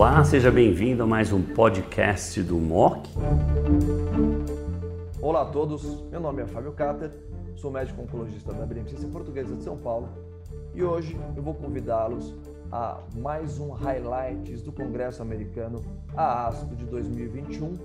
Olá, seja bem-vindo a mais um podcast do MOC. Olá a todos, meu nome é Fábio Cater, sou médico oncologista da Beneficência Portuguesa de São Paulo e hoje eu vou convidá-los a mais um highlights do Congresso Americano, a ASCO de 2021.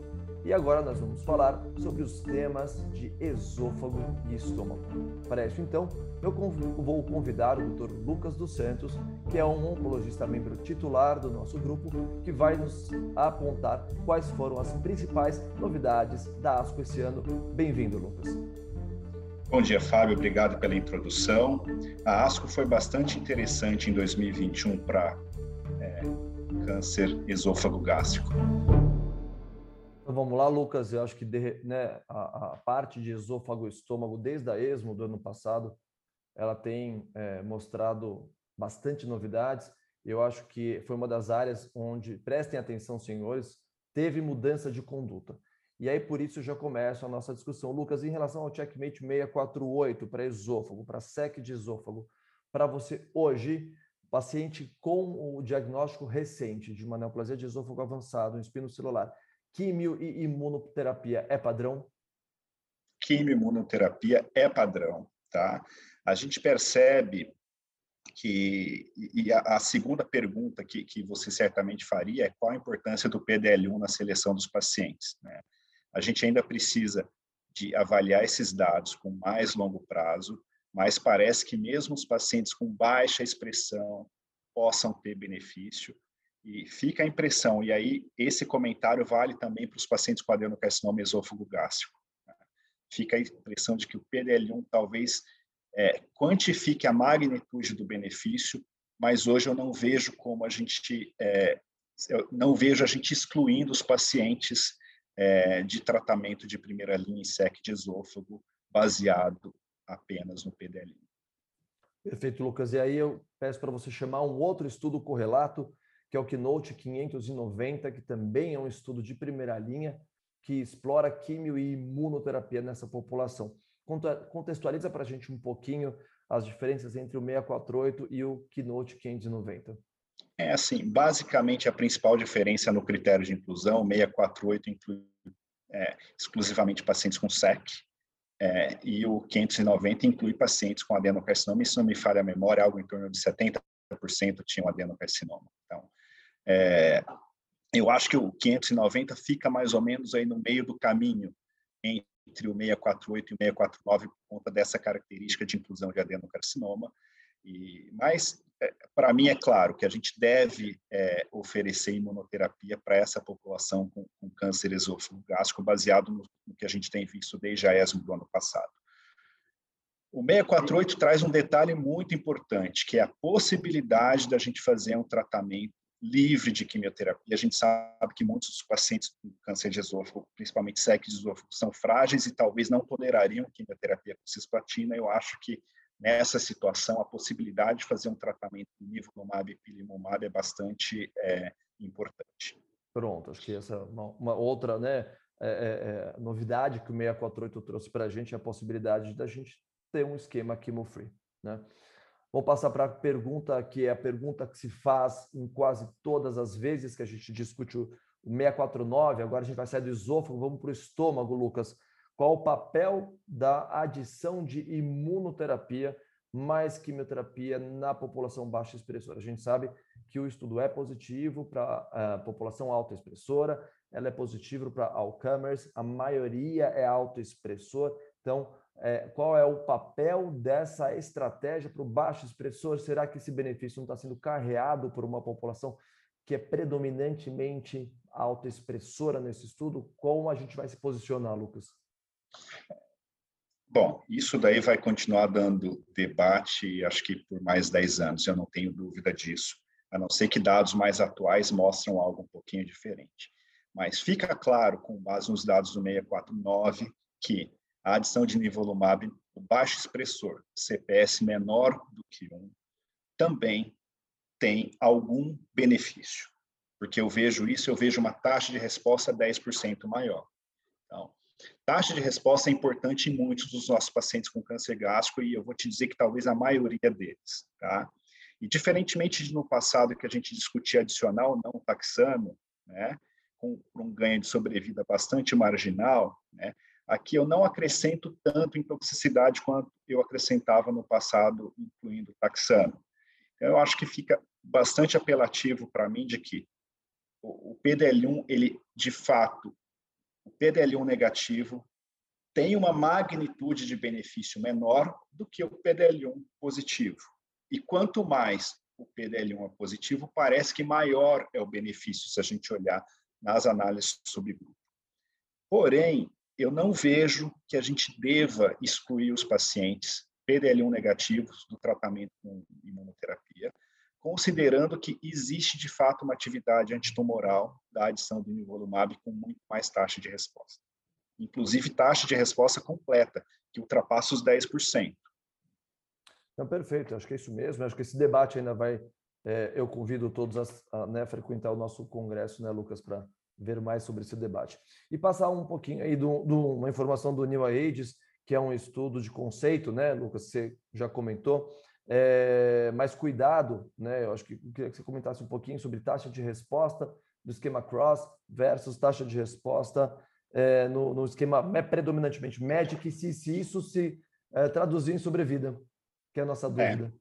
E agora nós vamos falar sobre os temas de esôfago e estômago. Para isso, então, eu vou convidar o Dr. Lucas dos Santos, que é um oncologista membro titular do nosso grupo, que vai nos apontar quais foram as principais novidades da ASCO esse ano. Bem-vindo, Lucas. Bom dia, Fábio. Obrigado pela introdução. A ASCO foi bastante interessante em 2021 para é, câncer esôfago gástrico. Então, vamos lá, Lucas. Eu acho que né, a, a, parte de esôfago e estômago, desde a ESMO do ano passado, ela tem é, mostrado bastante novidades. Eu acho que foi uma das áreas onde, prestem atenção, senhores, teve mudança de conduta. E aí, por isso, já começa a nossa discussão. Lucas, em relação ao checkmate 648 para esôfago, para SEC de esôfago, para você hoje, paciente com o diagnóstico recente de uma neoplasia de esôfago avançado, um espino celular, quimio e imunoterapia é padrão? Quimio e imunoterapia é padrão, tá? A gente percebe que e a, segunda pergunta que, que você certamente faria é qual a importância do PDL1 na seleção dos pacientes, né? A gente ainda precisa de avaliar esses dados com mais longo prazo, mas parece que mesmo os pacientes com baixa expressão possam ter benefício. E fica a impressão, e aí esse comentário vale também para os pacientes com adenocarcinoma esôfago gástrico. Né? Fica a impressão de que o PDL1 talvez é, quantifique a magnitude do benefício, mas hoje eu não vejo como a gente, é, não vejo a gente excluindo os pacientes é, de tratamento de primeira linha em SEC de esôfago baseado apenas no PDL. Perfeito, Lucas. E aí eu peço para você chamar um outro estudo correlato, que é o Keynote 590, que também é um estudo de primeira linha, que explora quimio e imunoterapia nessa população. Contextualiza para a gente um pouquinho as diferenças entre o 648 e o Keynote 590. É assim, basicamente a principal diferença no critério de inclusão, 648 inclui é, exclusivamente pacientes com SEC, é, e o 590 inclui pacientes com adenocarcinoma, e se não me falha a memória, algo em torno de 70% tinham adenocarcinoma. Então, é, eu acho que o 590 fica mais ou menos aí no meio do caminho entre o 648 e o 649 por conta dessa característica de inclusão de adenocarcinoma, e, mas é, para mim é claro que a gente deve é, oferecer imunoterapia para essa população com, com câncer esôfago gástrico, baseado no, no, que a gente tem visto desde a ESMO do ano passado. O 648 traz um detalhe muito importante, que é a possibilidade da gente fazer um tratamento livre de quimioterapia. A gente sabe que muitos dos pacientes com câncer de esôfago, principalmente SEC de esôfago, são frágeis e talvez não tolerariam quimioterapia com cisplatina. Eu acho que nessa situação, a possibilidade de fazer um tratamento com nivolumab e pilimumab é bastante é, importante. Pronto, acho que essa é uma, uma outra né, é, é, é novidade que o 648 trouxe para a gente é a possibilidade da gente ter um esquema chemo-free. Né? Vamos passar para a pergunta que é a pergunta que se faz em quase todas as vezes que a gente discute o 649, agora a gente vai sair do esôfago, vamos para o estômago, Lucas. Qual o papel da adição de imunoterapia mais quimioterapia na população baixa expressora? A gente sabe que o estudo é positivo para a população alta expressora, ela é positivo para Alzheimer's, a maioria é autoexpressor. Então, é, qual é o papel dessa estratégia para o baixo expressor? Será que esse benefício não está sendo carreado por uma população que é predominantemente autoexpressora nesse estudo? Como a gente vai se posicionar, Lucas? Bom, isso daí vai continuar dando debate, acho que por mais 10 anos, eu não tenho dúvida disso, a não ser que dados mais atuais mostram algo um pouquinho diferente. Mas fica claro, com base nos dados do 649, que a adição de nivolumab no baixo expressor, CPS menor do que 1, também tem algum benefício. Porque eu vejo isso, eu vejo uma taxa de resposta 10% maior. Então, Taxa de resposta é importante em muitos dos nossos pacientes com câncer gástrico e eu vou te dizer que talvez a maioria deles, tá? E diferentemente de no passado que a gente discutia adicional não taxano, né, com um ganho de sobrevida bastante marginal, né, aqui eu não acrescento tanto em toxicidade quanto eu acrescentava no passado, incluindo taxano. Então, eu acho que fica bastante apelativo para mim de que o PDL1, ele de fato, o PDL1 negativo tem uma magnitude de benefício menor do que o PDL1 positivo. E quanto mais o PDL1 é positivo, parece que maior é o benefício se a gente olhar nas análises sobre grupo. Porém, eu não vejo que a gente deva excluir os pacientes PDL1 negativos do tratamento com imunoterapia, considerando que existe de fato uma atividade antitumoral da adição do nivolumab com muito mais taxa de resposta. Inclusive taxa de resposta completa, que ultrapassa os 10%. Então, perfeito, acho que é isso mesmo. Acho que esse debate ainda vai. É, eu convido todos a, a né, frequentar o nosso congresso, né, Lucas, para ver mais sobre esse debate. E passar um pouquinho aí de uma informação do New Ages, que é um estudo de conceito, né, Lucas? Você já comentou. É, mas cuidado, né? Eu acho que eu queria que você comentasse um pouquinho sobre taxa de resposta do esquema cross versus taxa de resposta é, no, no, esquema predominantemente MEDIC, se, se isso se é, traduzir em sobrevida que é a nossa é. dúvida.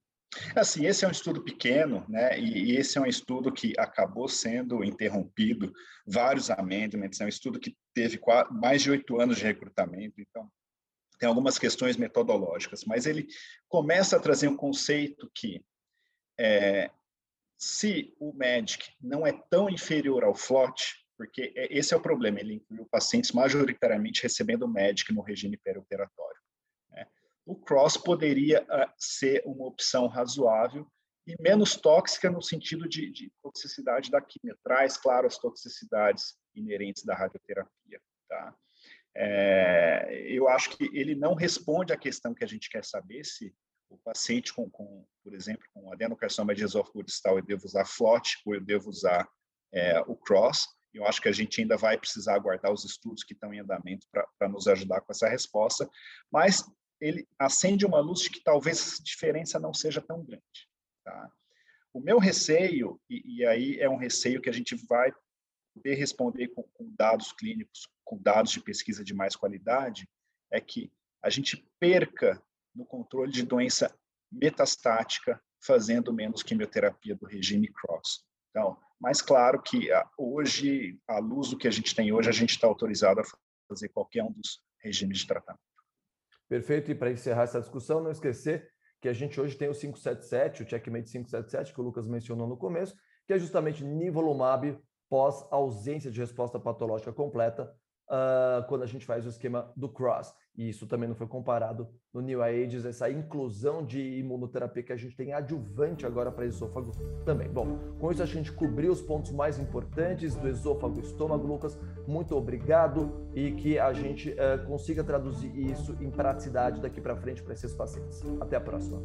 Assim, esse é um estudo pequeno, né? E, e, esse é um estudo que acabou sendo interrompido, vários amendments, é um estudo que teve mais de oito anos de recrutamento, então tem algumas questões metodológicas, mas ele começa a trazer um conceito que é, se o MEDIC não é tão inferior ao FLOT, porque é, esse é o problema, ele incluiu pacientes majoritariamente recebendo MEDIC no regime perioperatório o cross poderia uh, ser uma opção razoável e menos tóxica no sentido de, de toxicidade da quimio. Traz, claro, as toxicidades inerentes da radioterapia. Tá? É, eu acho que ele não responde à questão que a gente quer saber se o paciente com, com por exemplo, com adenocarcinoma de esôfago distal, eu devo usar FLOT ou eu devo usar é, o CROSS. Eu acho que a gente ainda vai precisar aguardar os estudos que estão em andamento para nos ajudar com essa resposta, mas ele acende uma luz de que talvez essa diferença não seja tão grande. Tá? O meu receio, e, e, aí é um receio que a gente vai poder responder com, com dados clínicos, com dados de pesquisa de mais qualidade, é que a gente perca no controle de doença metastática fazendo menos quimioterapia do regime cross. Então, mas claro que ah, hoje, à luz do que a gente tem hoje, a gente está autorizado a fazer qualquer um dos regimes de tratamento. Perfeito. E para encerrar essa discussão, não esquecer que a gente hoje tem o 577, o checkmate 577, que o Lucas mencionou no começo, que é justamente nivolumab pós ausência de resposta patológica completa, uh, quando a gente faz o esquema do cross. E isso também não foi comparado no New Ages, essa inclusão de imunoterapia que a gente tem adjuvante agora para esôfago também. Bom, com isso a gente cobriu os pontos mais importantes do esôfago e estômago, Lucas. Muito obrigado e que a gente uh, consiga traduzir isso em praticidade daqui para frente para esses pacientes. Até a próxima.